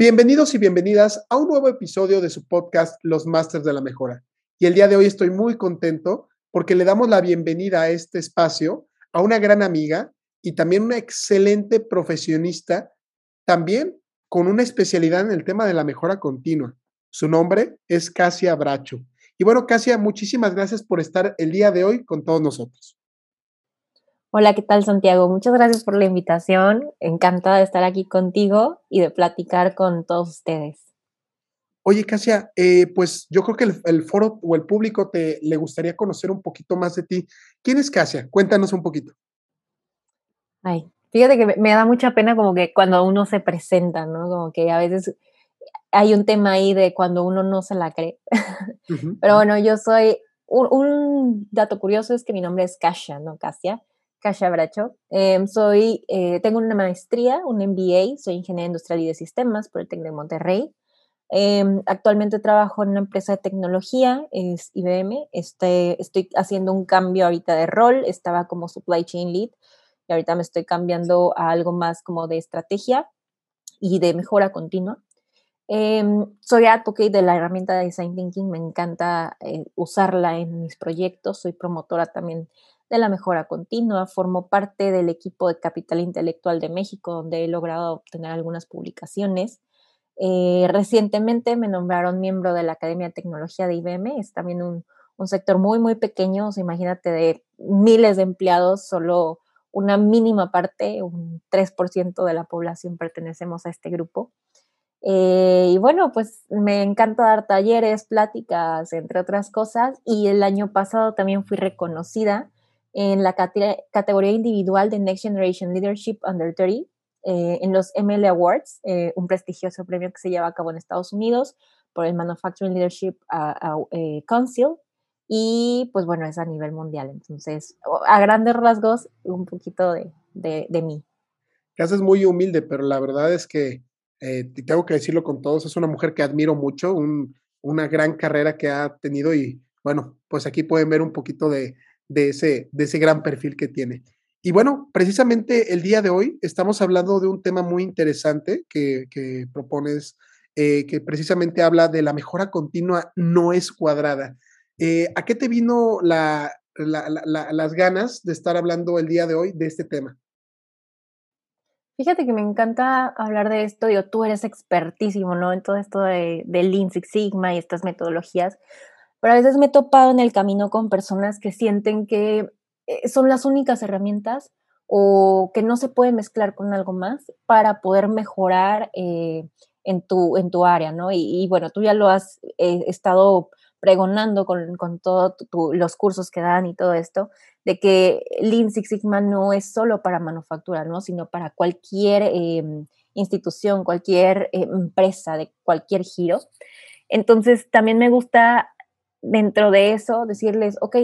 Bienvenidos y bienvenidas a un nuevo episodio de su podcast Los Masters de la Mejora. Y el día de hoy estoy muy contento porque le damos la bienvenida a este espacio a una gran amiga y también una excelente profesionista, también con una especialidad en el tema de la mejora continua. Su nombre es Casia Bracho. Y bueno, Casia, muchísimas gracias por estar el día de hoy con todos nosotros. Hola, ¿qué tal Santiago? Muchas gracias por la invitación. Encantada de estar aquí contigo y de platicar con todos ustedes. Oye, Casia, eh, pues yo creo que el, foro o el público te le gustaría conocer un poquito más de ti. ¿Quién es Casia? Cuéntanos un poquito. Ay, fíjate que me, da mucha pena como que cuando uno se presenta, ¿no? Como que a veces hay un tema ahí de cuando uno no se la cree. Pero bueno, yo soy, un, un, dato curioso es que mi nombre es Kasia, ¿no? Casia. Kasia Bracho. Em, soy, eh, tengo una maestría, un MBA, soy ingeniera industrial y de sistemas por el TEC de Monterrey. Em, actualmente trabajo en una empresa de tecnología, es IBM. Este, estoy haciendo un cambio ahorita de rol, estaba como supply chain lead y ahorita me estoy cambiando a algo más como de estrategia y de mejora continua. Em, soy advocate de la herramienta de Design Thinking, me encanta eh, usarla en mis proyectos, soy promotora también de la mejora continua, formo parte del equipo de Capital Intelectual de México, donde he logrado obtener algunas publicaciones. Eh, recientemente me nombraron miembro de la Academia de Tecnología de IBM, es también un, sector muy, muy pequeño, o sea, imagínate de miles de empleados, solo una mínima parte, un 3% de la población pertenecemos a este grupo. Eh, y bueno, pues me encanta dar talleres, pláticas, entre otras cosas. Y el año pasado también fui reconocida en la categoría individual de Next Generation Leadership Under 30 eh, en los ML Awards, eh, un prestigioso premio que se lleva a cabo en Estados Unidos por el Manufacturing Leadership eh, Council. Y pues bueno, es a nivel mundial. Entonces, a grandes rasgos, un poquito de, de, de mí. es muy humilde, pero la verdad es que tengo que decirlo con todos, es una mujer que admiro mucho, una gran carrera que ha tenido y bueno, pues aquí pueden ver un poquito de, de ese, de ese gran perfil que tiene. Y bueno, precisamente el día de hoy estamos hablando de un tema muy interesante que, propones, eh, que precisamente habla de la mejora continua no es cuadrada. Eh, ¿A qué te vino la, las ganas de estar hablando el día de hoy de este tema? Fíjate que me encanta hablar de esto, digo, tú eres expertísimo, ¿no? En todo esto de, de Lean Six Sigma y estas metodologías, pero a veces me he topado en el camino con personas que sienten que eh, son las únicas herramientas o que no se puede mezclar con algo más para poder mejorar eh, en, tu, en tu área, ¿no? Y, bueno, tú ya lo has eh, estado pregonando con, con todos los cursos que dan y todo esto, de que Lean Six Sigma no es solo para manufactura, ¿no? Sino para cualquier em, institución, cualquier empresa, de cualquier giro. Entonces, también me gusta dentro de eso decirles, ok,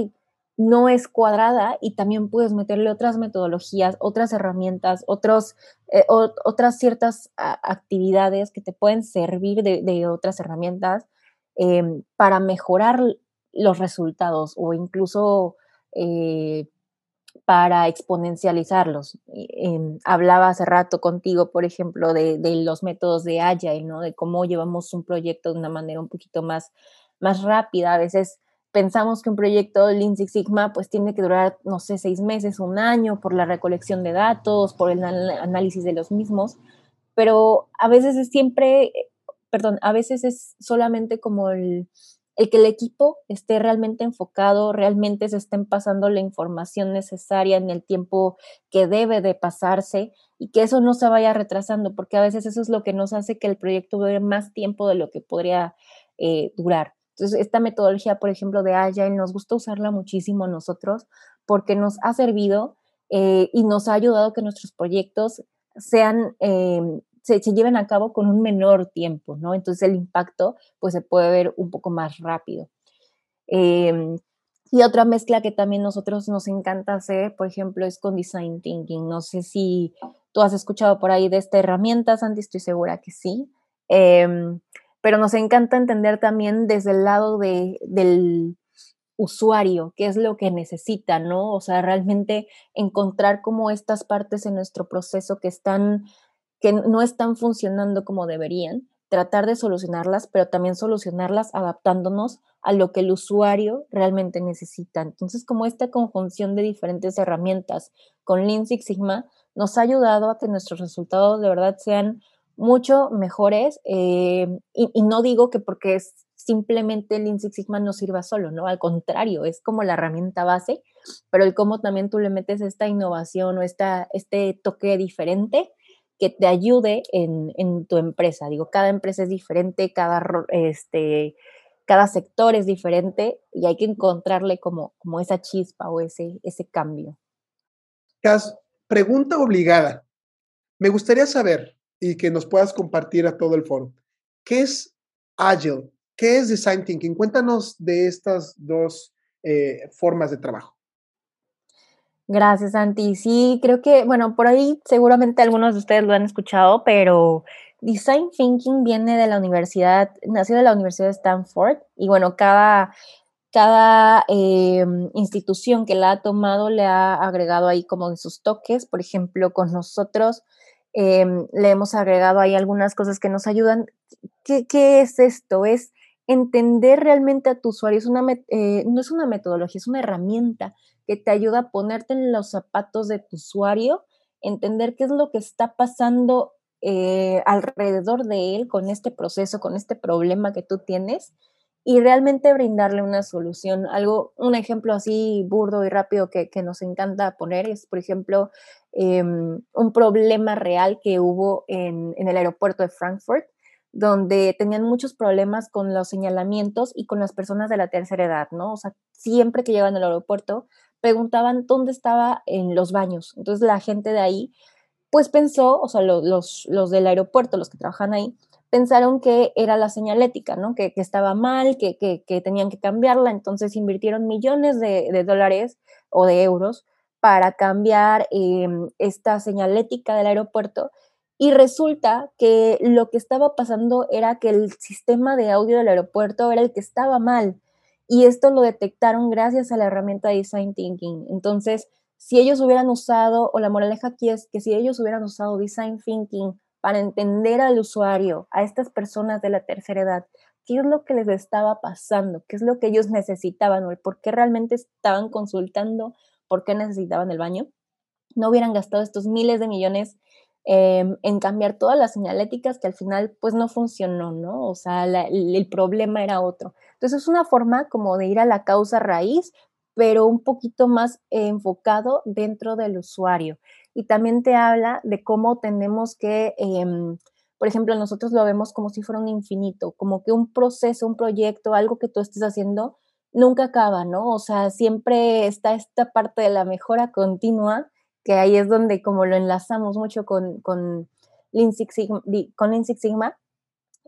no es cuadrada y también puedes meterle otras metodologías, otras herramientas, otros, eh, otras ciertas actividades que te pueden servir de, otras herramientas em, para mejorar los resultados o incluso eh, para exponencializarlos. Em, hablaba hace rato contigo, por ejemplo, de, de, los métodos de Agile, ¿no? de cómo llevamos un proyecto de una manera un poquito más más rápida. A veces pensamos que un proyecto Lean Six Sigma pues tiene que durar, no sé, seis meses, un año por la recolección de datos, por el análisis de los mismos, pero a veces es siempre, perdón, a veces es solamente como el, el que el equipo esté realmente enfocado, realmente se estén pasando la información necesaria en el tiempo que debe de pasarse y que eso no se vaya retrasando, porque a veces eso es lo que nos hace que el proyecto dure más tiempo de lo que podría eh, durar. Entonces, esta metodología, por ejemplo, de Agile, nos gusta usarla muchísimo nosotros porque nos ha servido eh, y nos ha ayudado que nuestros proyectos sean, eh, se, lleven a cabo con un menor tiempo, ¿no? Entonces el impacto pues se puede ver un poco más rápido. Em, y otra mezcla que también nosotros nos encanta hacer, por ejemplo, es con design thinking. No sé si tú has escuchado por ahí de esta herramienta, Santi, estoy segura que sí. Em, pero nos encanta entender también desde el lado de, del usuario, qué es lo que necesita, ¿no? O sea, realmente encontrar como estas partes en nuestro proceso que están, que no están funcionando como deberían, tratar de solucionarlas, pero también solucionarlas adaptándonos a lo que el usuario realmente necesita. Entonces, como esta conjunción de diferentes herramientas con Lean Sigma nos ha ayudado a que nuestros resultados de verdad sean mucho mejores eh, y, y, no digo que porque es simplemente el Lean Six Sigma no sirva solo, ¿no? Al contrario, es como la herramienta base, pero el cómo también tú le metes esta innovación o esta, este toque diferente que te ayude en, en, tu empresa. Digo, cada empresa es diferente, cada, este, cada sector es diferente y hay que encontrarle como, como esa chispa o ese, ese cambio. Cas, pregunta obligada. Me gustaría saber y que nos puedas compartir a todo el foro. ¿Qué es Agile? ¿Qué es Design Thinking? Cuéntanos de estas dos eh, formas de trabajo. Gracias, Santi. Sí, creo que, bueno, por ahí seguramente algunos de ustedes lo han escuchado, pero Design Thinking viene de la universidad, nació de la Universidad de Stanford y bueno, cada, cada em, institución que la ha tomado le ha agregado ahí como sus toques. Por ejemplo, con nosotros em, le hemos agregado ahí algunas cosas que nos ayudan. ¿Qué, qué es esto? Es entender realmente a tu usuario. Es una, eh, no es una metodología, es una herramienta que te ayuda a ponerte en los zapatos de tu usuario, entender qué es lo que está pasando eh, alrededor de él con este proceso, con este problema que tú tienes y realmente brindarle una solución. Algo, un ejemplo así burdo y rápido que, nos encanta poner es, por ejemplo, em, un problema real que hubo en, en el aeropuerto de Frankfurt donde tenían muchos problemas con los señalamientos y con las personas de la tercera edad, ¿no? O sea, siempre que llegaban al aeropuerto preguntaban dónde estaba en los baños. Entonces la gente de ahí, pues pensó, o sea, los, los del aeropuerto, los que trabajan ahí, pensaron que era la señalética, ¿no? Que, estaba mal, que, que, tenían que cambiarla, entonces invirtieron millones de, dólares o de euros para cambiar em, esta señalética del aeropuerto y resulta que lo que estaba pasando era que el sistema de audio del aeropuerto era el que estaba mal. Y esto lo detectaron gracias a la herramienta de Design Thinking. Entonces, si ellos hubieran usado, o la moraleja aquí es que si ellos hubieran usado Design Thinking para entender al usuario, a estas personas de la tercera edad, qué es lo que les estaba pasando, qué es lo que ellos necesitaban o por qué realmente estaban consultando, por qué necesitaban el baño, no hubieran gastado estos miles de millones Em, en cambiar todas las señaléticas que al final pues no funcionó, ¿no? O sea, el, problema era otro. Entonces es una forma como de ir a la causa raíz, pero un poquito más enfocado dentro del usuario. Y también te habla de cómo tenemos que, em, por ejemplo, nosotros lo vemos como si fuera un infinito, como que un proceso, un proyecto, algo que tú estés haciendo, nunca acaba, ¿no? O sea, siempre está esta parte de la mejora continua que ahí es donde como lo enlazamos mucho con, con Six Sigma, con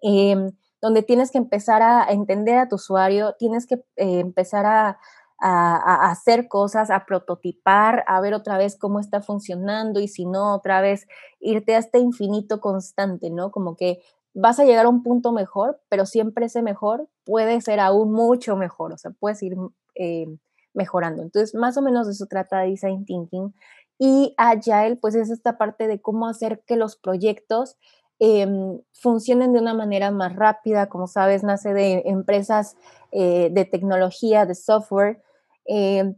em, donde tienes que empezar a entender a tu usuario, tienes que eh, empezar a, a, hacer cosas, a prototipar, a ver otra vez cómo está funcionando y si no, otra vez irte a este infinito constante, ¿no? Como que vas a llegar a un punto mejor, pero siempre ese mejor puede ser aún mucho mejor, o sea, puedes ir eh, mejorando. Entonces, más o menos de eso trata Design Thinking. Y Agile, pues es esta parte de cómo hacer que los proyectos em, funcionen de una manera más rápida. Como sabes, nace de empresas eh, de tecnología, de software. Em,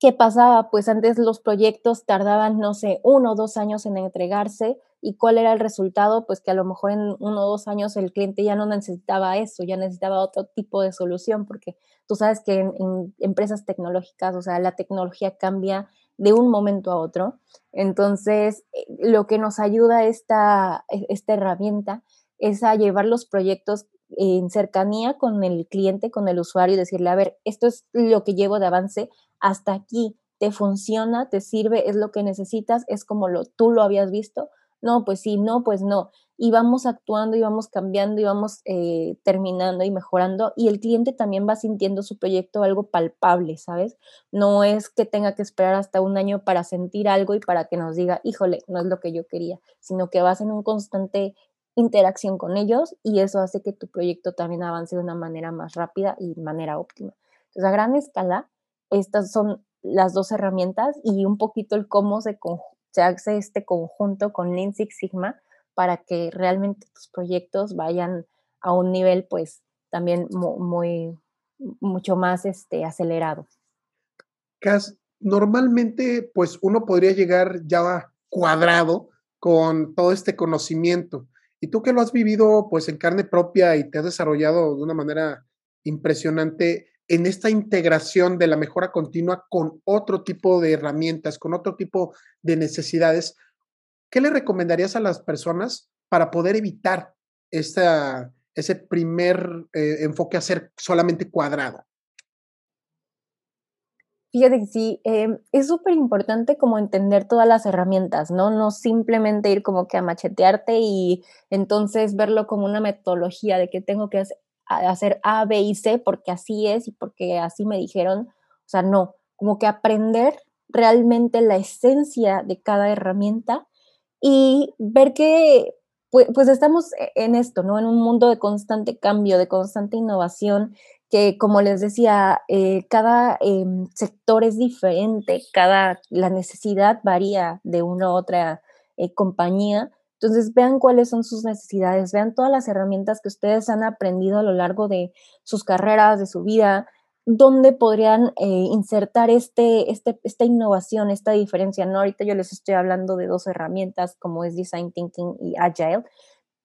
¿Qué pasaba? Pues antes los proyectos tardaban, no sé, uno o dos años en entregarse. ¿Y cuál era el resultado? Pues que a lo mejor en uno o dos años el cliente ya no necesitaba eso, ya necesitaba otro tipo de solución, porque tú sabes que en empresas tecnológicas, o sea, la tecnología cambia de un momento a otro. Entonces, eh, lo que nos ayuda esta, e, esta herramienta es a llevar los proyectos en cercanía con el cliente, con el usuario decirle, a ver, esto es lo que llevo de avance hasta aquí. te funciona, te sirve, es lo que necesitas, es como lo, tú lo habías visto. No, pues sí, no, pues no. Y vamos actuando y vamos cambiando y vamos eh, terminando y mejorando. Y el cliente también va sintiendo su proyecto algo palpable, ¿sabes? No es que tenga que esperar hasta un año para sentir algo y para que nos diga, híjole, no es lo que yo quería, sino que vas en un constante interacción con ellos y eso hace que tu proyecto también avance de una manera más rápida y manera óptima. Entonces, a gran escala, estas son las dos herramientas y un poquito el cómo se, se hace este conjunto con Lean Six Sigma para que realmente tus proyectos vayan a un nivel pues también muy, mucho más este, acelerado. Cas, normalmente pues uno podría llegar ya cuadrado con todo este conocimiento. Y tú que lo has vivido pues en carne propia y te has desarrollado de una manera impresionante, en esta integración de la mejora continua con otro tipo de herramientas, con otro tipo de necesidades, ¿qué le recomendarías a las personas para poder evitar esta, ese primer eh, enfoque a ser solamente cuadrado? Fíjate que sí, em, es súper importante como entender todas las herramientas, ¿no? No simplemente ir como que a machetearte y entonces verlo como una metodología de que tengo que hacer, hacer A, B y C porque así es y porque así me dijeron. O sea, no, como que aprender realmente la esencia de cada herramienta y ver que pues, pues, estamos e, en esto, ¿no? En un mundo de constante cambio, de constante innovación, que como les decía, eh, cada em, sector es diferente, cada, la necesidad varía de una u otra eh, compañía. Entonces, vean cuáles son sus necesidades, vean todas las herramientas que ustedes han aprendido a lo largo de sus carreras, de su vida, dónde podrían eh, insertar este, este, esta innovación, esta diferencia. ¿no? Ahorita yo les estoy hablando de dos herramientas como es Design Thinking y Agile,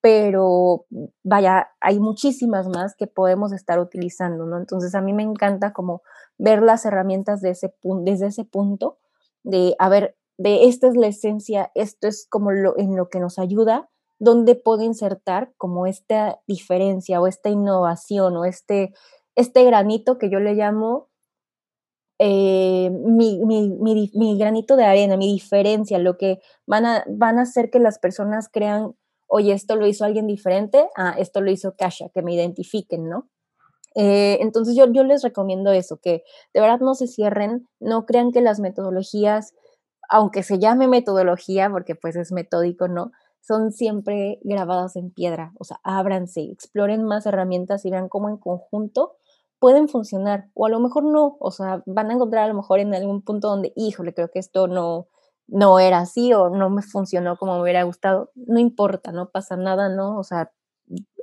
pero vaya, hay muchísimas más que podemos estar utilizando, ¿no? Entonces a mí me encanta como ver las herramientas de ese desde ese punto de, a ver, de esta es la esencia, esto es como lo, en lo que nos ayuda, dónde puedo insertar como esta diferencia o esta innovación o este, este granito que yo le llamo eh, mi, mi, mi, granito de arena, mi diferencia, lo que van a, van a hacer que las personas crean, oye, esto lo hizo alguien diferente, ah, esto lo hizo Kasha, que me identifiquen, ¿no? Eh, entonces yo, yo les recomiendo eso, que de verdad no se cierren, no crean que las metodologías aunque se llame metodología, porque pues es metódico, ¿no? Son siempre grabadas en piedra, o sea, ábranse, exploren más herramientas y vean cómo en conjunto pueden funcionar, o a lo mejor no, o sea, van a encontrar a lo mejor en algún punto donde, híjole, creo que esto no, no era así o no me funcionó como me hubiera gustado, no importa, no pasa nada, ¿no? O sea,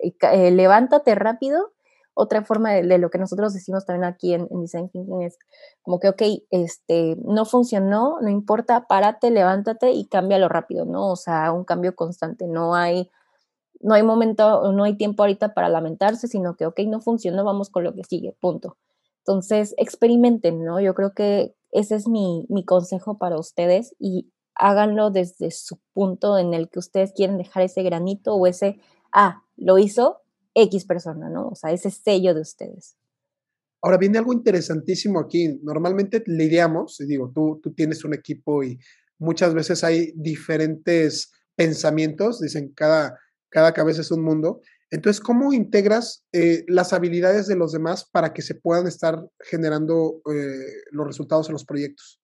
eh, levántate rápido otra forma de, lo que nosotros decimos también aquí en, Design Thinking es como que, ok, este, no funcionó, no importa, párate, levántate y cámbialo rápido, ¿no? O sea, un cambio constante, no hay, no hay momento, no hay tiempo ahorita para lamentarse, sino que, ok, no funcionó, vamos con lo que sigue, punto. Entonces, experimenten, ¿no? Yo creo que ese es mi, mi consejo para ustedes y háganlo desde su punto en el que ustedes quieren dejar ese granito o ese, ah, lo hizo, X persona, ¿no? O sea, ese sello de ustedes. Ahora viene algo interesantísimo aquí. Normalmente lidiamos, y digo, tú, tú tienes un equipo y muchas veces hay diferentes pensamientos, dicen, cada, cada cabeza es un mundo. Entonces, ¿cómo integras eh, las habilidades de los demás para que se puedan estar generando eh, los resultados en los proyectos?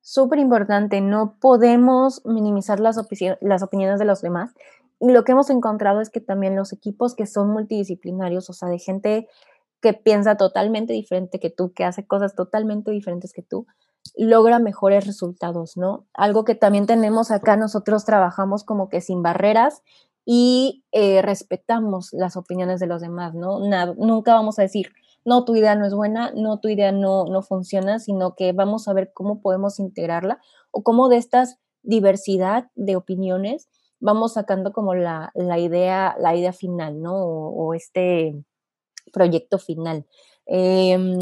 Súper importante, no podemos minimizar las, las opiniones de los demás lo que hemos encontrado es que también los equipos que son multidisciplinarios, o sea, de gente que piensa totalmente diferente que tú, que hace cosas totalmente diferentes que tú, logra mejores resultados, ¿no? Algo que también tenemos acá, nosotros trabajamos como que sin barreras y eh, respetamos las opiniones de los demás, ¿no? nunca vamos a decir, no, tu idea no es buena, no, tu idea no, no funciona, sino que vamos a ver cómo podemos integrarla o cómo de estas diversidad de opiniones vamos sacando como la, idea, la idea final, ¿no? O, este proyecto final. Em,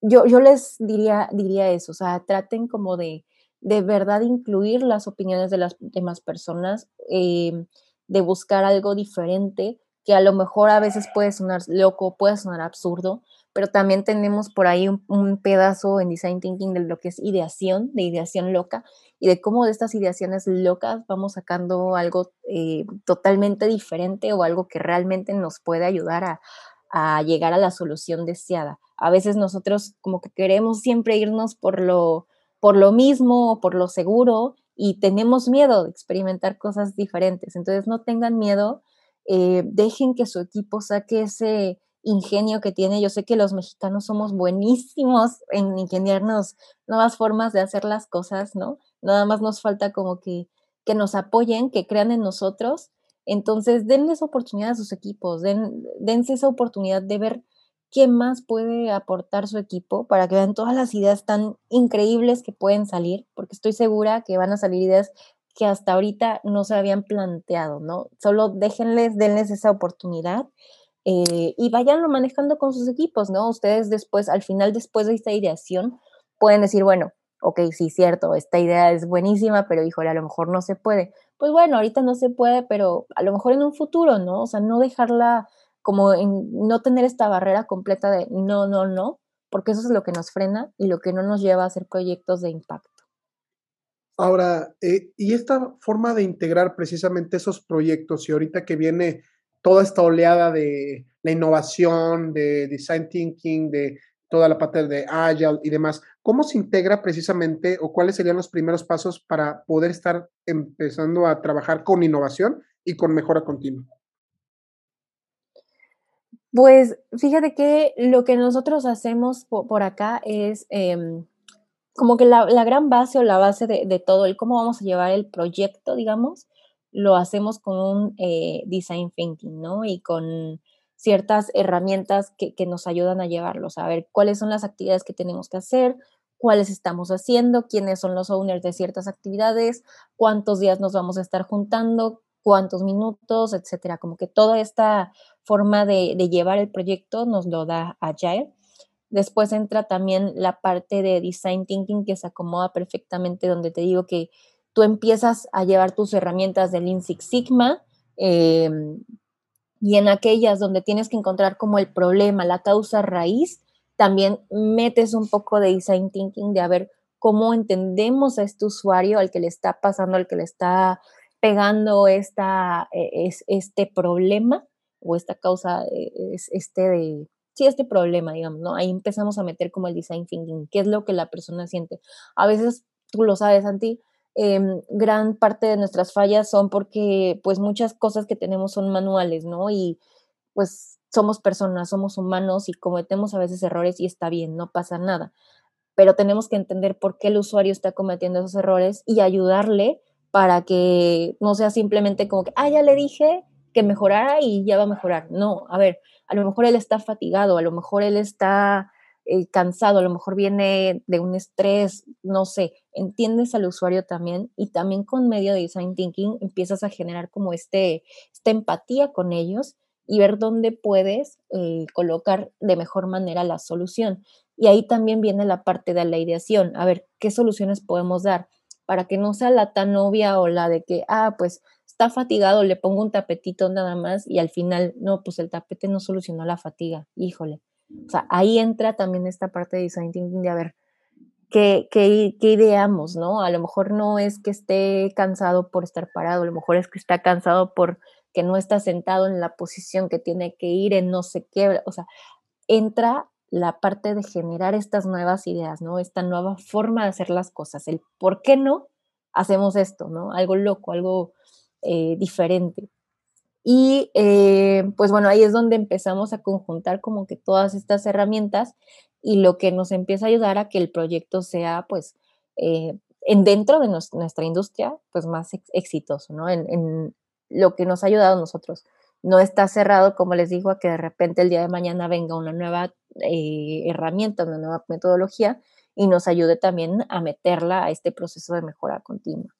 yo, yo, les diría, diría eso, o sea, traten como de de verdad incluir las opiniones de las demás personas, em, de buscar algo diferente, que a lo mejor a veces puede sonar loco, puede sonar absurdo, pero también tenemos por ahí un, pedazo en Design Thinking de lo que es ideación, de ideación loca, y de cómo de estas ideaciones locas vamos sacando algo eh, totalmente diferente o algo que realmente nos puede ayudar a, a llegar a la solución deseada. A veces nosotros como que queremos siempre irnos por lo, por lo mismo o por lo seguro y tenemos miedo de experimentar cosas diferentes. Entonces no tengan miedo, eh, dejen que su equipo saque ese ingenio que tiene. Yo sé que los mexicanos somos buenísimos en ingeniarnos nuevas formas de hacer las cosas, ¿no? Nada más nos falta como que, que nos apoyen, que crean en nosotros. Entonces, denles oportunidad a sus equipos, den, dense esa oportunidad de ver qué más puede aportar su equipo para que vean todas las ideas tan increíbles que pueden salir, porque estoy segura que van a salir ideas que hasta ahorita no se habían planteado, ¿no? Solo déjenles, denles esa oportunidad eh, y váyanlo manejando con sus equipos, ¿no? Ustedes después, al final, después de esta ideación, pueden decir, bueno, ok, sí, cierto, esta idea es buenísima, pero híjole, a lo mejor no se puede. Pues bueno, ahorita no se puede, pero a lo mejor en un futuro, ¿no? O sea, no dejarla como en no tener esta barrera completa de no, no, no, porque eso es lo que nos frena y lo que no nos lleva a hacer proyectos de impacto. Ahora, eh, y esta forma de integrar precisamente esos proyectos, y ahorita que viene toda esta oleada de la innovación, de design thinking, de toda la parte de Agile y demás, ¿cómo se integra precisamente o cuáles serían los primeros pasos para poder estar empezando a trabajar con innovación y con mejora continua? Pues fíjate que lo que nosotros hacemos por, acá es em, como que la, gran base o la base de, todo, el cómo vamos a llevar el proyecto, digamos, lo hacemos con un eh, design thinking, ¿no? Y con ciertas herramientas que, nos ayudan a llevarlo, a ver cuáles son las actividades que tenemos que hacer, cuáles estamos haciendo, quiénes son los owners de ciertas actividades, cuántos días nos vamos a estar juntando, cuántos minutos, etcétera. Como que toda esta forma de, llevar el proyecto nos lo da Agile. Después entra también la parte de design thinking que se acomoda perfectamente donde te digo que tú empiezas a llevar tus herramientas de Lean Six Sigma em, y en aquellas donde tienes que encontrar como el problema, la causa raíz, también metes un poco de design thinking de a ver cómo entendemos a este usuario al que le está pasando, al que le está pegando esta, e, es, este problema o esta causa, e, es este de, sí, este problema, digamos, ¿no? Ahí empezamos a meter como el design thinking, qué es lo que la persona siente. A veces, tú lo sabes, Santi, em, gran parte de nuestras fallas son porque, pues, muchas cosas que tenemos son manuales, ¿no? Y, pues, somos personas, somos humanos y cometemos a veces errores y está bien, no pasa nada. Pero tenemos que entender por qué el usuario está cometiendo esos errores y ayudarle para que no sea simplemente como que, ah, ya le dije que mejorara y ya va a mejorar. No, a ver, a lo mejor él está fatigado, a lo mejor él está eh, cansado, a lo mejor viene de un estrés, no sé, entiendes al usuario también y también con medio de design thinking empiezas a generar como este, esta empatía con ellos y ver dónde puedes eh, colocar de mejor manera la solución. Y ahí también viene la parte de la ideación, a ver qué soluciones podemos dar para que no sea la tan obvia o la de que, ah, pues fatigado, le pongo un tapetito nada más y al final, no, pues el tapete no solucionó la fatiga, híjole. O sea, ahí entra también esta parte de design thinking de a ver qué, qué, qué ideamos, ¿no? A lo mejor no es que esté cansado por estar parado, a lo mejor es que está cansado por que no está sentado en la posición que tiene que ir en no sé qué, o sea, entra la parte de generar estas nuevas ideas, ¿no? Esta nueva forma de hacer las cosas, el por qué no hacemos esto, ¿no? Algo loco, algo eh, diferente. Y eh, pues bueno, ahí es donde empezamos a conjuntar como que todas estas herramientas y lo que nos empieza a ayudar a que el proyecto sea pues eh, en dentro de nuestra industria pues más exitoso, ¿no? En, lo que nos ha ayudado a nosotros. No está cerrado, como les digo, a que de repente el día de mañana venga una nueva herramienta, una nueva metodología y nos ayude también a meterla a este proceso de mejora continua.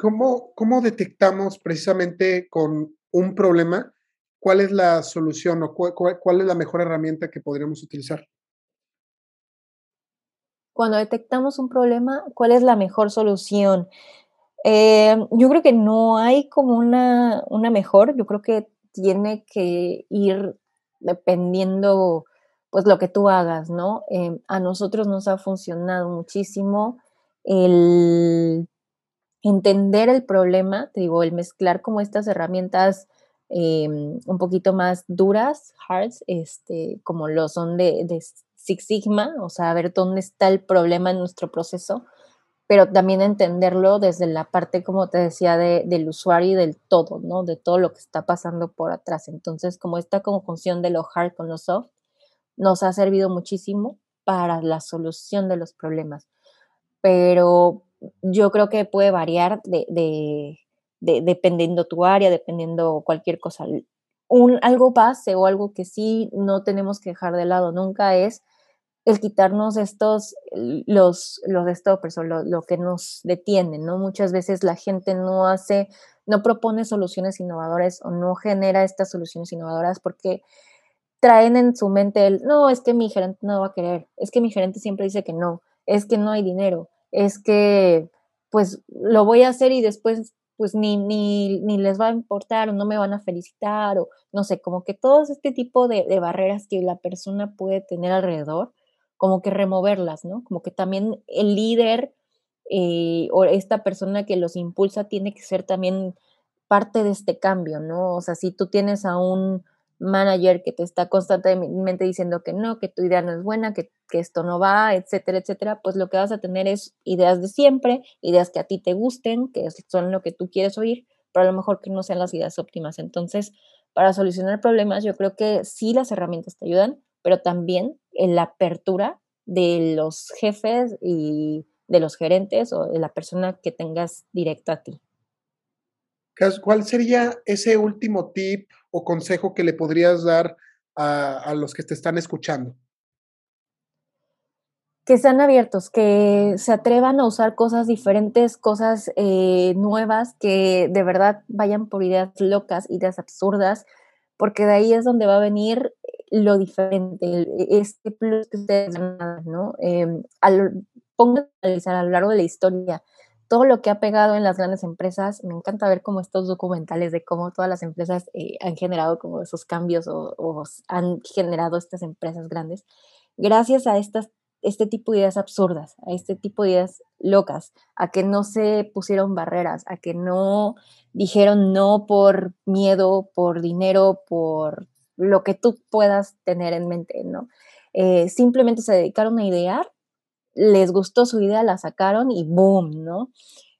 ¿Cómo, ¿Cómo detectamos precisamente con un problema cuál es la solución o cuál, es la mejor herramienta que podríamos utilizar? Cuando detectamos un problema, ¿cuál es la mejor solución? Eh, yo creo que no hay como una, una mejor, yo creo que tiene que ir dependiendo pues lo que tú hagas, ¿no? Em, a nosotros nos ha funcionado muchísimo el entender el problema, te digo, el mezclar como estas herramientas em, un poquito más duras, hards, este, como lo son de, de Six Sigma, o sea, ver dónde está el problema en nuestro proceso, pero también entenderlo desde la parte, como te decía, del usuario y del todo, ¿no? De todo lo que está pasando por atrás. Entonces, como esta como función de lo hard con lo soft, nos ha servido muchísimo para la solución de los problemas. Pero yo creo que puede variar de, de, dependiendo tu área, dependiendo cualquier cosa. Un, algo base o algo que sí no tenemos que dejar de lado nunca es el quitarnos estos, los, los stoppers o lo, que nos detiene, ¿no? Muchas veces la gente no hace, no propone soluciones innovadoras o no genera estas soluciones innovadoras porque traen en su mente el, no, es que mi gerente no va a querer, es que mi gerente siempre dice que no, es que no hay dinero, es que pues lo voy a hacer y después pues ni, ni, ni les va a importar o no me van a felicitar o no sé, como que todo este tipo de, barreras que la persona puede tener alrededor, como que removerlas, ¿no? Como que también el líder eh, o esta persona que los impulsa tiene que ser también parte de este cambio, ¿no? O sea, si tú tienes a un manager que te está constantemente diciendo que no, que tu idea no es buena, que, que, esto no va, etcétera, etcétera, pues lo que vas a tener es ideas de siempre, ideas que a ti te gusten, que son lo que tú quieres oír, pero a lo mejor que no sean las ideas óptimas. Entonces, para solucionar problemas, yo creo que sí las herramientas te ayudan, pero también en la apertura de los jefes y de los gerentes o de la persona que tengas directo a ti. ¿Cuál sería ese último tip o consejo que le podrías dar a, los que te están escuchando? Que sean abiertos, que se atrevan a usar cosas diferentes, cosas eh, nuevas, que de verdad vayan por ideas locas, ideas absurdas, porque de ahí es donde va a venir lo diferente, este plus que ustedes ¿no? Eh, al, a analizar a lo largo de la historia todo lo que ha pegado en las grandes empresas. Me encanta ver como estos documentales de cómo todas las empresas eh, han generado como esos cambios o, o, han generado estas empresas grandes gracias a estas, este tipo de ideas absurdas, a este tipo de ideas locas, a que no se pusieron barreras, a que no dijeron no por miedo, por dinero, por lo que tú puedas tener en mente, ¿no? Eh, simplemente se dedicaron a idear, les gustó su idea, la sacaron y boom, ¿no?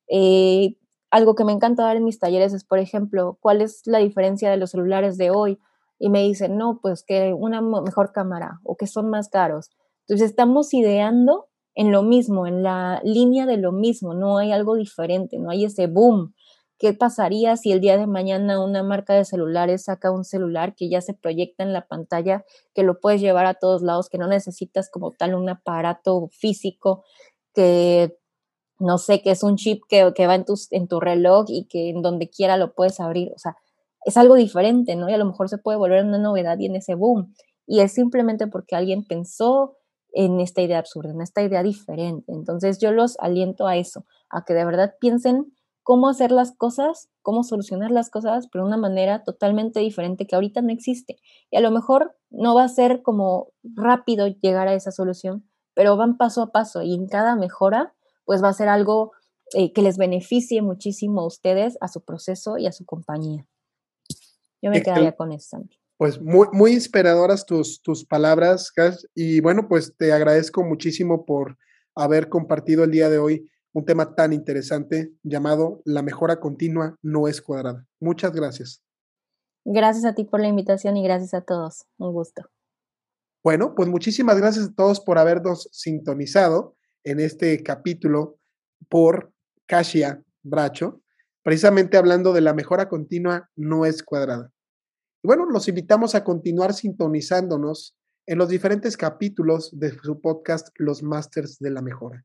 Eh, algo que me encanta dar en mis talleres es, por ejemplo, ¿cuál es la diferencia de los celulares de hoy? Y me dicen, no, pues que una mejor cámara o que son más caros. Entonces estamos ideando en lo mismo, en la línea de lo mismo, no hay algo diferente, no hay ese boom ¿Qué pasaría si el día de mañana una marca de celulares saca un celular que ya se proyecta en la pantalla, que lo puedes llevar a todos lados, que no necesitas como tal un aparato físico, que no sé, que es un chip que, que va en tu, en tu reloj y que en donde quiera lo puedes abrir? O sea, es algo diferente, ¿no? Y a lo mejor se puede volver una novedad y en ese boom. Y es simplemente porque alguien pensó en esta idea absurda, en esta idea diferente. Entonces yo los aliento a eso, a que de verdad piensen cómo hacer las cosas, cómo solucionar las cosas, pero de una manera totalmente diferente que ahorita no existe. Y a lo mejor no va a ser como rápido llegar a esa solución, pero van paso a paso y en cada mejora, pues va a ser algo eh, que les beneficie muchísimo a ustedes, a su proceso y a su compañía. Yo me quedaría con eso, Pues muy, muy inspiradoras tus, tus palabras, Y bueno, pues te agradezco muchísimo por haber compartido el día de hoy un tema tan interesante llamado La mejora continua no es cuadrada. Muchas gracias. Gracias a ti por la invitación y gracias a todos. Un gusto. Bueno, pues muchísimas gracias a todos por habernos sintonizado en este capítulo por Kasia Bracho, precisamente hablando de la mejora continua no es cuadrada. Y bueno, los invitamos a continuar sintonizándonos en los diferentes capítulos de su podcast Los Masters de la Mejora.